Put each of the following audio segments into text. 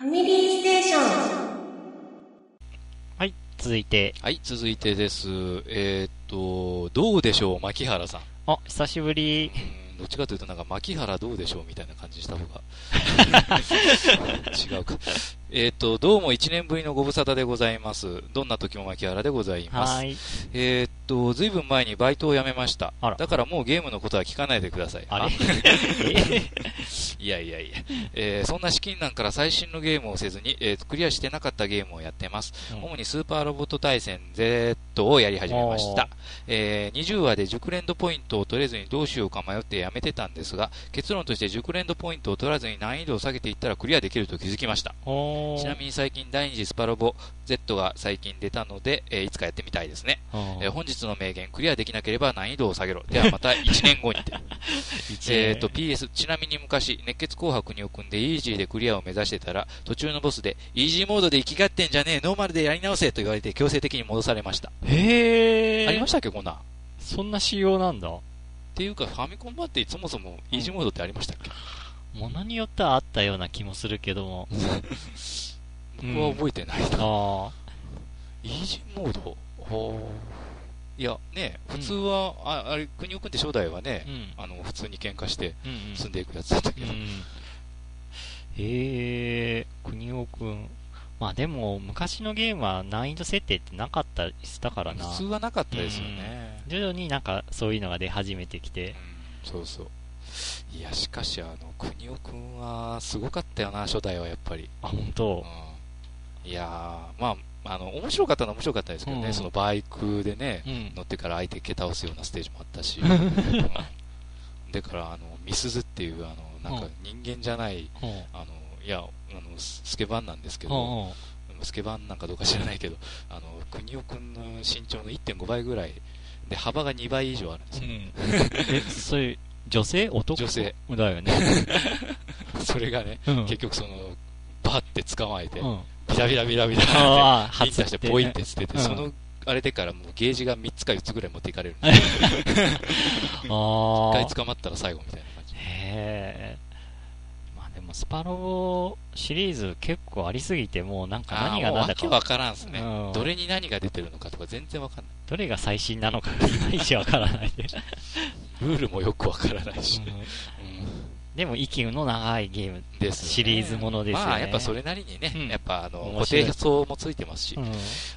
ファミリーステーション。はい、続いて。はい、続いてです。えー、っと、どうでしょう、牧原さん。あ、久しぶり。どっちかというと、なんか、牧原どうでしょうみたいな感じした方が。違うか。えっ、と、どうも1年ぶりのご無沙汰でございます。どんな時も牧原でございます。えっ、と、ずいぶん前にバイトを辞めました。だからもうゲームのことは聞かないでください。あれ？いやいやいや、えー、そんな資金難から最新のゲームをせずに、えー、クリアしてなかったゲームをやってます。うん、主にスーパーロボット対戦 Z をやり始めました。えー、20話で熟練度ポイントを取れずにどうしようか迷ってやめてたんですが、結論として熟練度ポイントを取らずに難易度を下げていったらクリアできると気づきました。ちなみに最近第2次スパロボ Z が最近出たので、えー、いつかやってみたいですね。えー、本日の名言、クリアできなければ難易度を下げろ。ではまた1年後にて。えっと、PS、ちなみに昔、熱血紅白に組んでイージーでクリアを目指してたら、途中のボスで、イージーモードで生きがってんじゃねえ、ノーマルでやり直せと言われて強制的に戻されました。へー。ありましたっけ、こんな？そんな仕様なんだ。っていうか、ファミコン版ってそもそもイージーモードってありましたっけ、ものによってはあったような気もするけども。僕は覚えてないな。あイージーモード？いや、ね、普通は、うん、ああれ、国尾君って初代はね、うん、あの、普通に喧嘩して住んでいくやつだったけど。へえー、国尾君。まあでも、昔のゲームは難易度設定ってなかったりしたからな。普通はなかったですよね。徐々になんかそういうのが出始めてきて。そうそう。いや、しかし、あの、国尾君はすごかったよな、初代はやっぱり。あ、本当？いやまあ、あの、面白かったのは面白かったですけどね、うん、そのバイクでね、うん、乗ってから相手蹴倒すようなステージもあったし、うん、だから、あの、ミスズっていう、あの、なんか人間じゃない、あの、いや、あの、スケバンなんですけど、スケバンなんかどうか知らないけど、あの、国尾くんの身長の1.5倍ぐらい、で、幅が2倍以上あるんですよ。え、そういう、女性？男？女性。だよね。それがね、結局その、バーって捕まえて、ビラビラビラビラって、ヒンタしてポイって捨てて、その、あれでからもうゲージが3つか4つぐらい持っていかれるんです 一回捕まったら最後みたいな感じ。へまあでもスパロボシリーズ結構ありすぎて、もうなんか何が何だか。わからんすね、うん。どれに何が出てるのかとか全然わかんない。どれが最新なのかいまいちわからないで。ルールもよくわからないし、うんでも息の長いゲームです、ね、シリーズものですよね。まあ、やっぱそれなりにね、うん、やっぱあの、固定層もついてますし。うん、は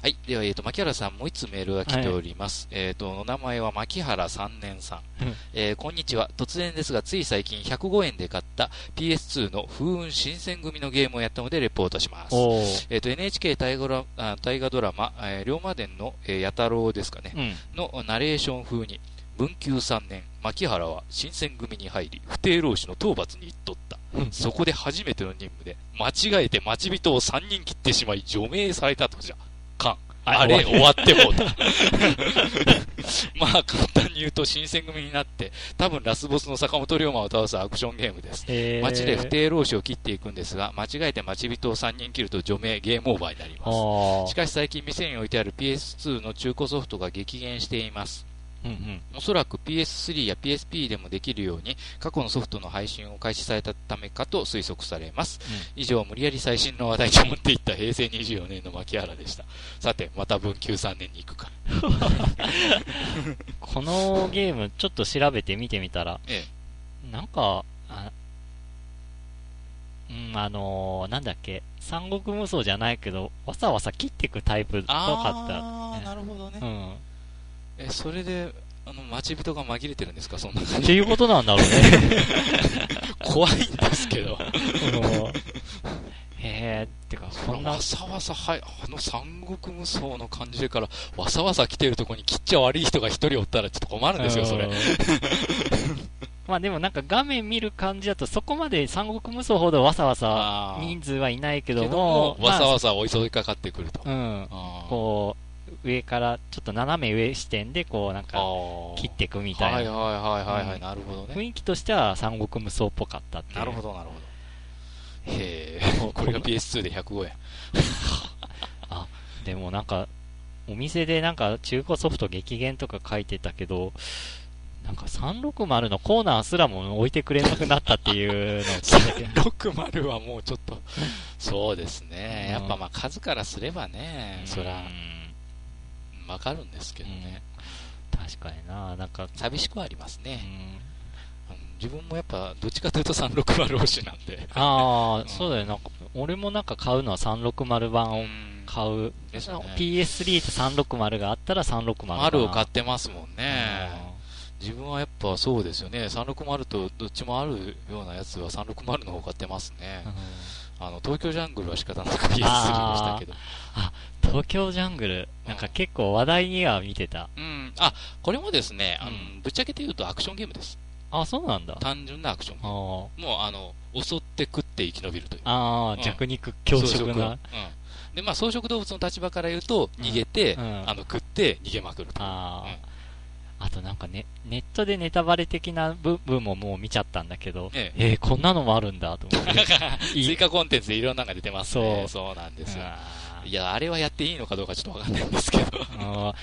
い。では、えっ、ー、と、牧原さん、もう一つメールが来ております。はい、えっ、ー、と、お名前は牧原三年さん。うん、えー、こんにちは。突然ですが、つい最近105円で買った PS2 の風雲新選組のゲームをやったので、レポートします。えっ、と、NHK 大河大河ドラマ、えー、龍馬伝の、えー、弥太郎ですかね、のナレーション風に、文久3年、牧原は新選組に入り、不定老師の討伐に行っとった。そこで初めての任務で、間違えて待ち人を3人切ってしまい、除名されたとじゃ。かあれ、終わってもうた。まあ、簡単に言うと、新選組になって、多分ラスボスの坂本龍馬を倒すアクションゲームです。街で不定老師を切っていくんですが、間違えて待ち人を3人切ると除名、ゲームオーバーになります。しかし最近店に置いてある PS2 の中古ソフトが激減しています。うんうん、おそらく PS3 や PSP でもできるように過去のソフトの配信を開始されたためかと推測されます、うん、以上無理やり最新の話題に持っていった平成24年の牧原でした。さてまた文久3年に行くか。このゲームちょっと調べてみてみたら、ええ、なんかあうんあのー、なんだっけ三国無双じゃないけどわさわさ切っていくタイプとかった、ああなるほどね、うんえ、それで、あの、待ち人が紛れてるんですか？そんな感じ。っていうことなんだろうね。怖いんですけど。へえ、ってか、そんな。わさわさ、はい、あの三国無双の感じでから、わさわさ来てるとこに切っちゃ悪い人が一人おったらちょっと困るんですよ、それ。まあでもなんか画面見る感じだとそこまで三国無双ほどわさわさ人数はいないけども、わさわさ追い襲いかかってくると。うん。こ上からちょっと斜め上視点でこうなんか切っていくみたいな。はいはいはいはい、はい、なるほどね。雰囲気としては三国無双っぽかったってなるほどなるほど。へえ、これが PS2 で105円。あ、でもなんか、お店でなんか中古ソフト激減とか書いてたけど、なんか360のコーナーすらも置いてくれなくなったっていうのを聞いたけど。60はもうちょっと、そうですね。やっぱまあ数からすればね、そら、わかるんですけどね。確かにな、なんか。寂しくはありますね。自分もやっぱ、どっちかというと360推しなんで。ああ、そうだよ。なんか、俺もなんか買うのは360版を買う。PS3 と360があったら360版。丸を買ってますもんね。自分はやっぱそうですよね。360とどっちもあるようなやつは360の方買ってますね。あの、東京ジャングルは仕方なく PS3 でしたけど。あ、東京ジャングル、なんか結構話題には見てた。うん。あ、これもですね、あの、ぶっちゃけて言うとアクションゲームです。あ、そうなんだ。単純なアクション。もう、あの、襲って食って生き延びるという。ああ、弱肉強食な。うん。で、まあ、草食動物の立場から言うと、逃げて、あの、食って逃げまくると。ああ。あとなんかね、ネットでネタバレ的な部分ももう見ちゃったんだけど、えええー、こんなのもあるんだと思って。追加コンテンツでいろんなのが出てますね。そう。そうなんですよ。いや、あれはやっていいのかどうかちょっとわかんないんですけど。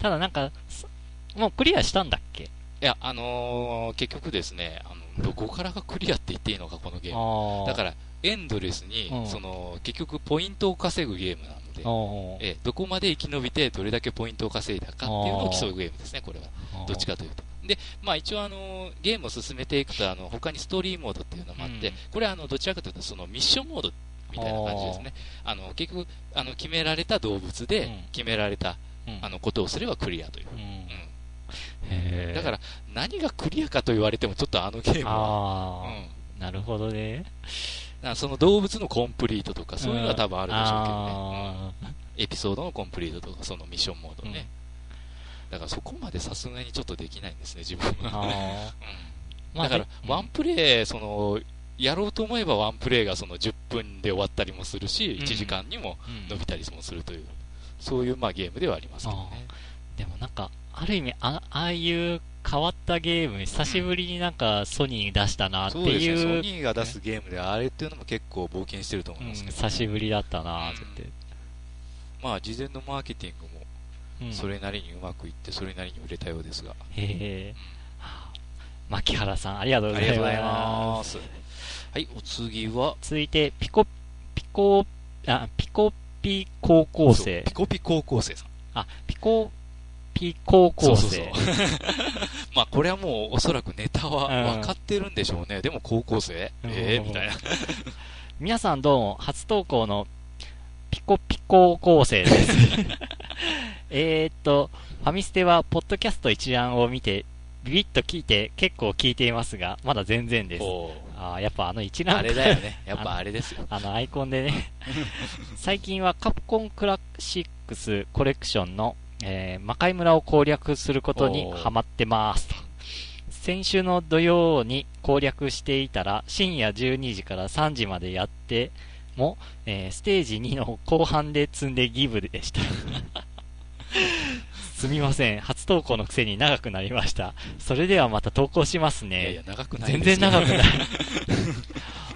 ただなんか、もうクリアしたんだっけ？いや、あのー、結局ですね、あの、どこからがクリアって言っていいのか、このゲーム。だから、エンドレスに、その、結局ポイントを稼ぐゲームなので、えどこまで生き延びてどれだけポイントを稼いだかっていうのを競うゲームですね、これは。どっちかというと。で、まあ一応あの、ゲームを進めていくと、あの、他にストーリーモードっていうのもあって、うん、これはあの、どちらかというと、そのミッションモードみたいな感じですね。あの、結局、あの、決められた動物で、決められた、うん、あの、ことをすればクリアという。うんだから、何がクリアかと言われても、ちょっとあのゲームは。うん、なるほどね。その動物のコンプリートとか、そういうのは多分あるでしょうけどね。エピソードのコンプリートとか、そのミッションモードね。だからそこまでさすがにちょっとできないんですね、自分は。うん、だから、ワンプレイ、その、やろうと思えばワンプレイがその10分で終わったりもするし、1時間にも伸びたりもするという、そういうまあゲームではありますけどね。でもなんか、ある意味、あああいう変わったゲーム、久しぶりになんかソニー出したなっていう。そうですね、ソニーが出すゲームで、あれっていうのも結構冒険してると思いますけど、ねうん、久しぶりだったなって、うん、まあ、事前のマーケティングも、それなりにうまくいって、それなりに売れたようですが。へえ。牧原さん、ありがとうございます。はい、お次は。続いて、ピコ、ピコ、あ、ピコピ高校生。ピコピ高校生さん。あ、ピコピ高校生。まあ、これはもうおそらくネタは分かってるんでしょうね。うん、でも高校生？ええー、みたいな。皆さんどうも、初投稿のピコピ高校生です。えっと、ファミステは、ポッドキャスト一覧を見て、ビビッと聞いて、結構聞いていますが、まだ全然です。あやっぱあの一覧あれだよね。やっぱあれですよ。あのアイコンでね。最近はカプコンクラシックスコレクションのえー、魔界村を攻略することにハマってますと。先週の土曜に攻略していたら、深夜12時から3時までやっても、えー、ステージ2の後半で積んでギブでした。すみません。初投稿のくせに長くなりました。それではまた投稿しますね。いやいや、長くない全然長くない。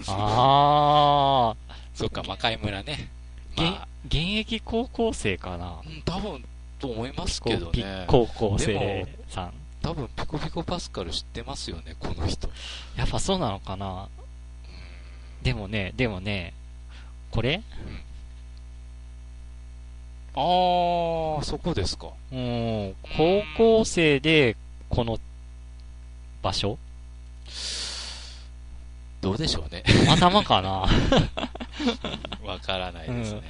ああ。そっか、魔界村ね。まあ、現役高校生かな。うん、多分、と思いますけどね。高校生さん。多分、ピコピコパスカル知ってますよね、この人。やっぱそうなのかな？でもね、でもね、これ、うん、ああ、そこですか。うん、高校生で、この場所？どうでしょうね。頭かな？わからないですね、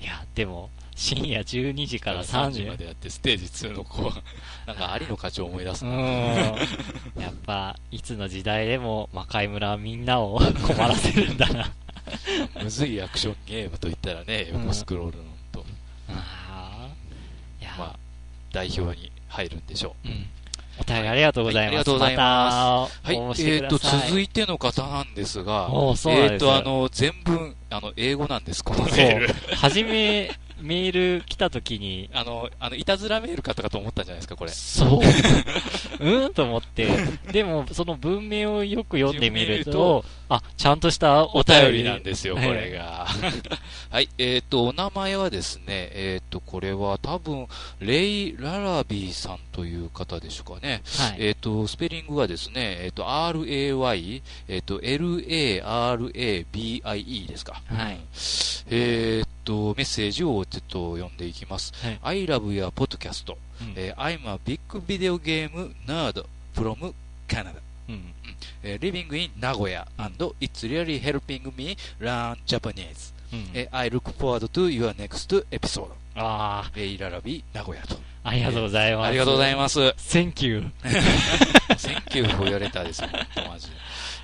うん。いや、でも、深夜12時から3時までやって、ステージ2の子は、なんか有野課長思い出すな。やっぱ、いつの時代でも魔界村はみんなを 困らせるんだなむずいアクションゲームといったらね、横スクロールのと。ああ。まあ、代表に入るんでしょう。うんお便りありがとうございます。はい、ありがとうございます。はい、えっ、ー、と、続いての方なんですが、えっ、ー、と、あの、全文、あの、英語なんです、このメール。はじめ、メール来た時に、あの、あの、いたずらメールかとかと思ったんじゃないですか、これ。そう。うん？と思って。でも、その文明をよく読んでみると、あ、ちゃんとしたお便りなんですよ、これが。はい、えっ、ー、と、お名前はですね、えっ、ー、と、これは多分、レイ・ララビーさんという方でしょうかね。はい、えっ、と、スペリングはですね、えっ、と、RAY、えっ、と、LARABIE ですか。はい。えっと、メッセージをちょっと読んでいきます。はい、I love your podcast、うん、えー、I'm a big video game nerd from Canada. うん、えー、living in 名古屋 and it's really helping me learn Japanese、うん、えー、I look forward to your next episode ああ、えー、イララビ名古屋とありがとうございます、ありがとうございます Thank you Thank you for your letter ですよマジで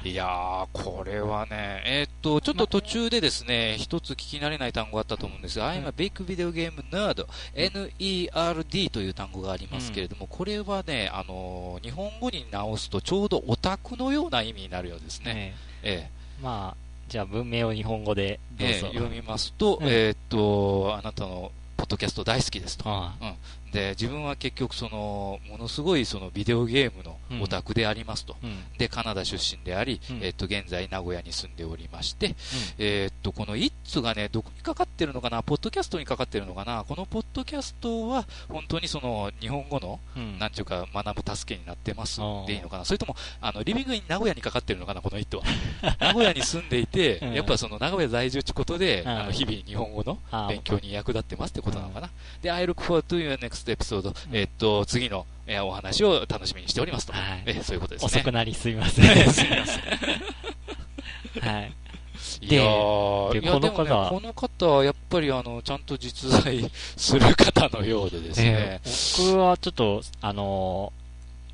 いやー、これはね、えー、っと、ちょっと途中でですね、一つ聞き慣れない単語があったと思うんですが、I'm a big video game nerd, N-E-R-D という単語がありますけれども、これはね、あの、日本語に直すとちょうどオタクのような意味になるようですね。え。えまあ、じゃあ文明を日本語でどうぞ、えー、読みますと、えー、っと、あなたのポッドキャスト大好きですと。うん、で、自分は結局その、ものすごいそのビデオゲームのオタクでありますと。うん、で、カナダ出身であり、うん、えっと、現在名古屋に住んでおりまして、うん、えっと、このイッツがね、どこにかかってるのかな、ポッドキャストにかかってるのかな、このポッドキャストは、本当にその、日本語の、なんていうか、学ぶ助けになってますでいいのかな。それとも、あの、リビングイン名古屋にかかってるのかな、このイットは。名古屋に住んでいて、やっぱその、名古屋在住ってことで、あの、日々日本語の勉強に役立ってますってことなのかな。で、I look forward to your next episode. えっと、次の、えお話を楽しみにしておりますと。はい、えそういうことですね。遅くなりすみません。すみません。はい。いやー、この方、ね、この方はやっぱりあの、ちゃんと実在する方のようでですね。えー、僕はちょっと、あの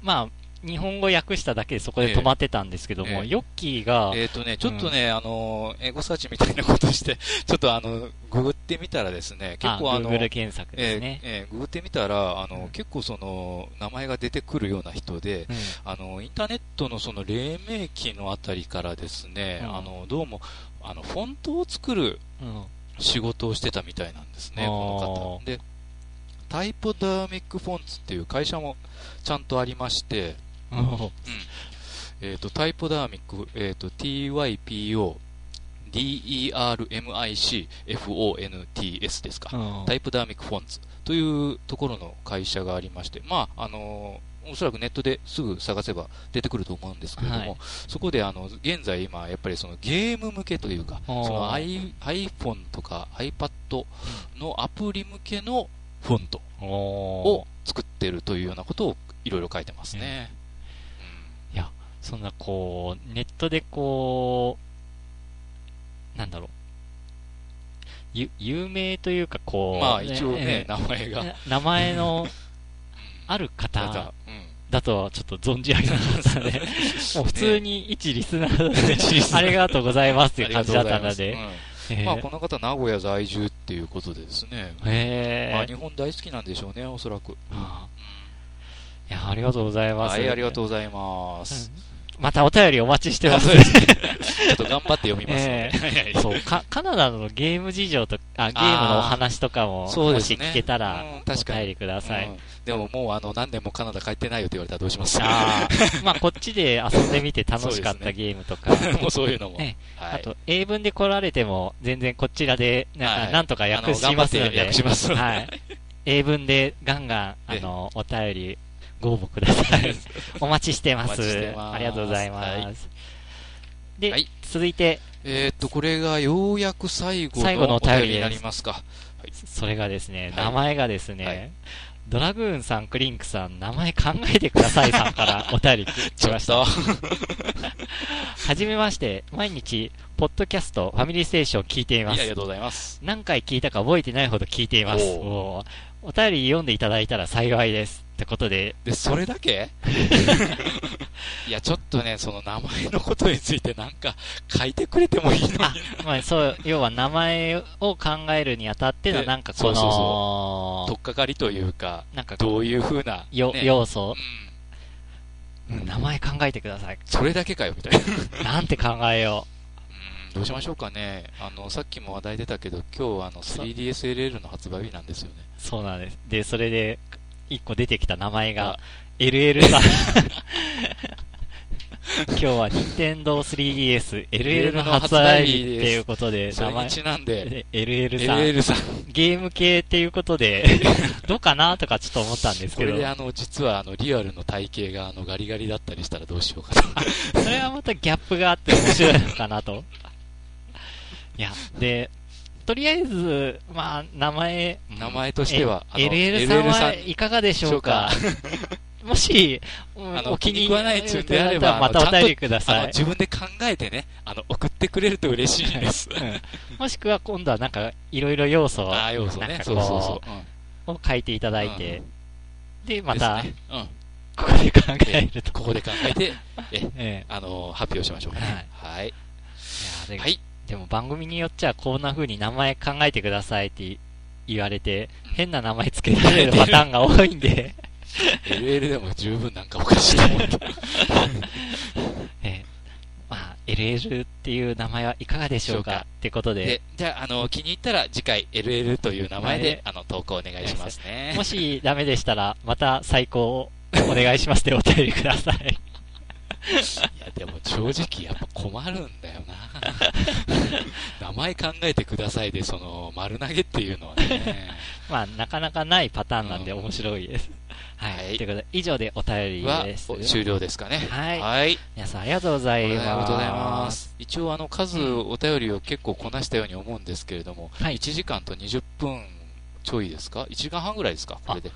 ー、まあ、日本語訳しただけでそこで止まってたんですけども、えー、ヨッキーが。えっ、ー、とね、ちょっとね、うん、あの、英語サーチみたいなことして、ちょっとあの、ググってみたらですね、結構あの、Google 検索ですね。えー、えー、ググってみたら、あの、うん、結構その、名前が出てくるような人で、うん、あの、インターネットのその、黎明期のあたりからですね、あの、どうも、あの、フォントを作る仕事をしてたみたいなんですね、この方。で、タイポダーミックフォンツっていう会社もちゃんとありまして、うん、えと、タイポダーミック、えっ、ー、と、TYPO、DERMIC、FONTS ですか。タイプダーミックフォンツというところの会社がありまして、まあ、あのー、おそらくネットですぐ探せば出てくると思うんですけれども、はい、そこであの現在今、やっぱりそのゲーム向けというか、その iPhone とか iPad のアプリ向けのフォントを作ってるというようなことをいろいろ書いてますね。そんなこう、ネットでこう、なんだろう。ゆ、有名というかこう。まあ一応ね、名前が。名前のある方だとはちょっと存じ上げなかったので、もう普通に一リスナー で、ありがとうございますっていう感じだったので。まあこの方名古屋在住っていうことでですね。まあ日本大好きなんでしょうね、おそらく。いや、ありがとうございます。はい、ありがとうございます。またお便りお待ちしてます。ちょっと頑張って読みます、ねえー、そうか、カナダのゲーム事情とあ、ゲームのお話とかも、もし聞けたら、うん、お便りください。うん、でももうあの、何年もカナダ帰ってないよって言われたらどうしますあまあ、こっちで遊んでみて楽しかったゲームとか。もうそういうのも。ねはい、あと、英文で来られても、全然こちらで、ななんとか訳しますので。訳します。はい。英文でガンガン、あの、お便りご応募ください。お待ちしてます。ますありがとうございます。はい、で、はい、続いて。えっと、これがようやく最後のお便りになりますか。はい、それがですね、名前がですね、ドラグーンさん、クリンクさん、名前考えてくださいさんから お便り来ました。はじめまして、毎日、ポッドキャスト、ファミリーステーション聞いています。ありがとうございます。何回聞いたか覚えてないほど聞いています。おお便り読んでいただいたら幸いです。ってことで。で、それだけ？いや、ちょっとね、その名前のことについてなんか書いてくれてもいいのにあ、まあ、そう、要は名前を考えるにあたっての、なんかこの、そうそうそう。とっかかりというか、なんかどういうふうな、ね、要素、うん、名前考えてください。それだけかよ、みたいな。なんて考えよう。どうしましょうかね。あの、さっきも話題出たけど、今日あの 3DSLL の発売日なんですよね。そうなんです。で、それで、一個出てきた名前が、LL さん。今日は任天堂 3DS LL の発売日っていうことで、名前。なんで、LL さん。LL さん。ゲーム系っていうことで、どうかなとかちょっと思ったんですけど。これであの、実はあの、リアルの体型があの、ガリガリだったりしたらどうしようかと。それはまたギャップがあって面白いのかなと。いや、で、とりあえず、まあ、名前。名前としては、LL さんはいかがでしょうか？もし、あの、お気に入りであれば、またお便りください。自分で考えてね、あの、送ってくれると嬉しいです。もしくは今度はなんか、いろいろ要素を、あ要素ね、そうそうそう。を書いていただいて、で、また、ここで考えると。ここで考えて、え、あの、発表しましょうね。はい。はい。でも番組によっちゃこんな風に名前考えてくださいって言われて、変な名前つけられるパターンが多いんで LL でも十分なんかおかしいと思って。えまあ、LL っていう名前はいかがでしょうかってことで。でじゃあ、あの、気に入ったら次回 LL という名前で、あの、投稿お願いしますね。もしダメでしたら、また最高をお願いしますってお便りください。いや、でも正直やっぱ困るんだよな。名前考えてくださいで、その、丸投げっていうのはね。まあ、なかなかないパターンなんで面白いです。はい。はい、ということで、以上でお便りです。終了ですかね。はい。はい。皆さんありがとうございます。ありがとうございます。一応、あの、数、お便りを結構こなしたように思うんですけれども、はい、1時間と20分ちょいですか ?1 時間半ぐらいですか？これで。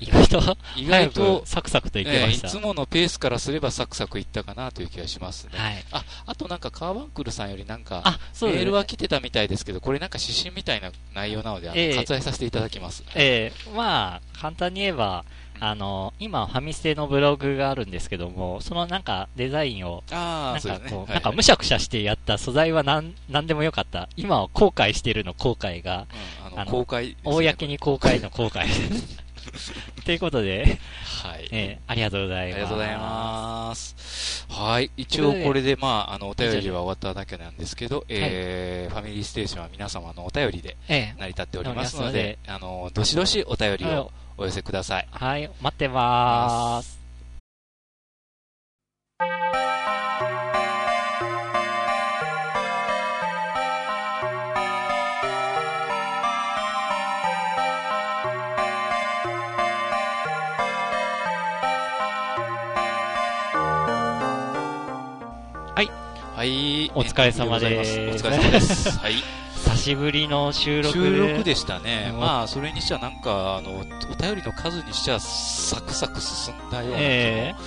意外と、意外と、サクサクといけました、いつものペースからすればサクサクいったかなという気がしますね。はい。あ、あとなんかカーバンクルさんよりなんか、あ、そうメールは来てたみたいですけど、これなんか指針みたいな内容なので、あの、えー、割愛させていただきます。ええー、まあ、簡単に言えば、あの、今、ファミステのブログがあるんですけども、そのなんかデザインを、なんかこう、なんかむしゃくしゃしてやった素材はなん、なんでもよかった。今は後悔してるの後悔が、うん、あの、公開、公に公開の後悔。ということで、はい。えー、ありがとうございます。ありがとうございます。はい。一応これで、まあ、あの、お便りは終わっただけなんですけど、えー、ファミリーステーションは皆様のお便りで成り立っておりますので、あの、どしどしお便りをお寄せください。はい。待ってまーす。はい。お疲れ様です。お疲れ様です。はい。久しぶりの収録収録でしたね。まあ、それにしてはなんか、あの、お便りの数にしてはサクサク進んだような。ええ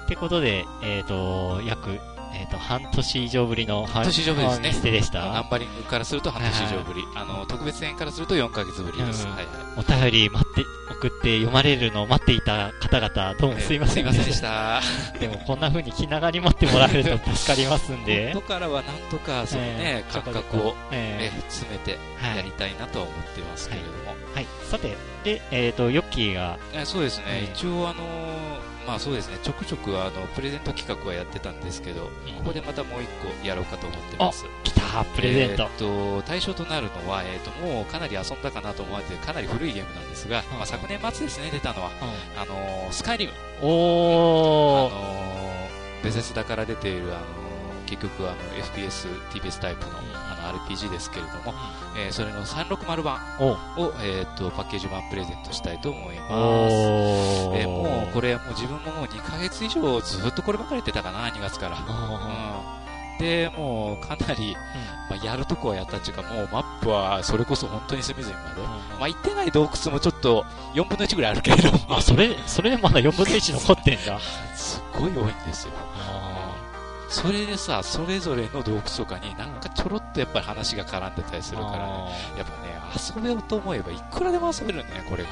ー、ってことで、えっ、ー、と、約えっ、ー、と、半年以上ぶりの半年以上ぶりですね。ステでした。ナンバリングからすると半年以上ぶり。あの、特別編からすると4ヶ月ぶりです。はいはい。お便り待って、送って読まれるのを待っていた方々、どうもすいません、すいませんでした。でも、こんな風に気長に待ってもらえると助かりますんで。ここからはなんとか、そのね、感覚を、え詰めてやりたいなと思ってますけれども。はい。さて、で、えっ、と、ヨッキーが。そうですね。一応、あのまあそうですね、ちょくちょくあのプレゼント企画はやってたんですけど、ここでまたもう一個やろうかと思ってます。来たプレゼント。えー、と対象となるのは、えー、ともうかなり遊んだかなと思われて、かなり古いゲームなんですが、まあ、昨年末ですね、出たのは、あのー、スカイリム。おー。あのー、ベセスダから出ている、あの結局あの FPS、TBS タイプの RPG ですけれども、えー、それの360版をえー、とパッケージ版プレゼントしたいと思います。えー、もうこれもう自分ももう2ヶ月以上ずっとこればかりやってたかな、2月から。うん、で、もうかなり、まあ、やるとこはやったっていうか、もうマップはそれこそ本当に隅々まで。まあ、行ってない洞窟もちょっと4分の1ぐらいあるけれども。あ、それ、それでまだ4分の1残ってんだ。すっごい多いんですよ。それでさ、それぞれの洞窟とかになんかちょろっとやっぱり話が絡んでたりするから、ね、やっぱね、遊べようと思えばいくらでも遊べるね、これが。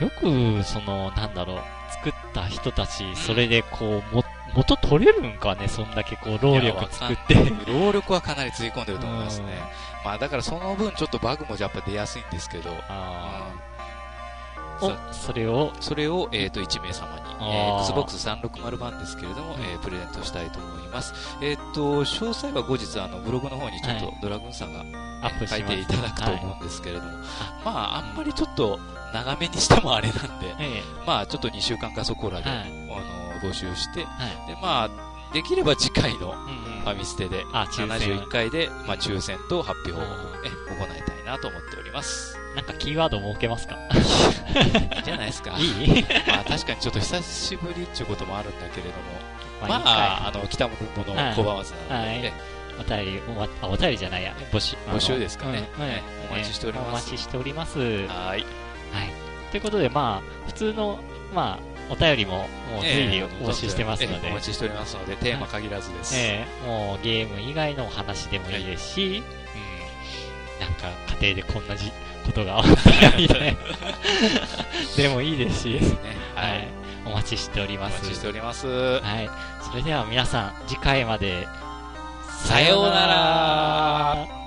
よく、その、なんだろう、作った人たち、それでこう、も、元取れるんかね、そんだけこう、労力作って。労力はかなりつぎ込んでると思いますね。まあだからその分ちょっとバグもやっぱ出やすいんですけど、それをそれを、えっ、ー、と、1名様に、えー、Xbox 360版ですけれども、えー、プレゼントしたいと思います。えっ、ー、と、詳細は後日、あの、ブログの方にちょっと、ドラグーンさんが、アップ書いていただくと思うんですけれども、はい、まあ、あんまりちょっと、長めにしてもあれなんで、まあ、ちょっと2週間かそこらで、はい、あの、募集して、はい、で、まあ、できれば次回のファミステで、71回で、まあ、抽選と発表を、ね、行いたいなと思っております。なんかキーワード設けますか？いいじゃないですか。いい？まあ確かにちょっと久しぶりっていうこともあるんだけれども、まあ、まあ、あの、北本の小浜さんなので、お便りお、お便りじゃないや、募集。募集ですかね。うんねお待ちしております。お待ちしております。はい。はい。ということで、まあ、普通の、まあ、お便りも、もう随時お待ちしてますので、お待ちしておりますので、テーマ限らずです。ええもうゲーム以外のお話でもいいですし、うん、なんか家庭でこんなじことがあったみたい でもいいですし、ですね。はい。お待ちしております。お待ちしております。はい。それでは皆さん、次回まで、さようなら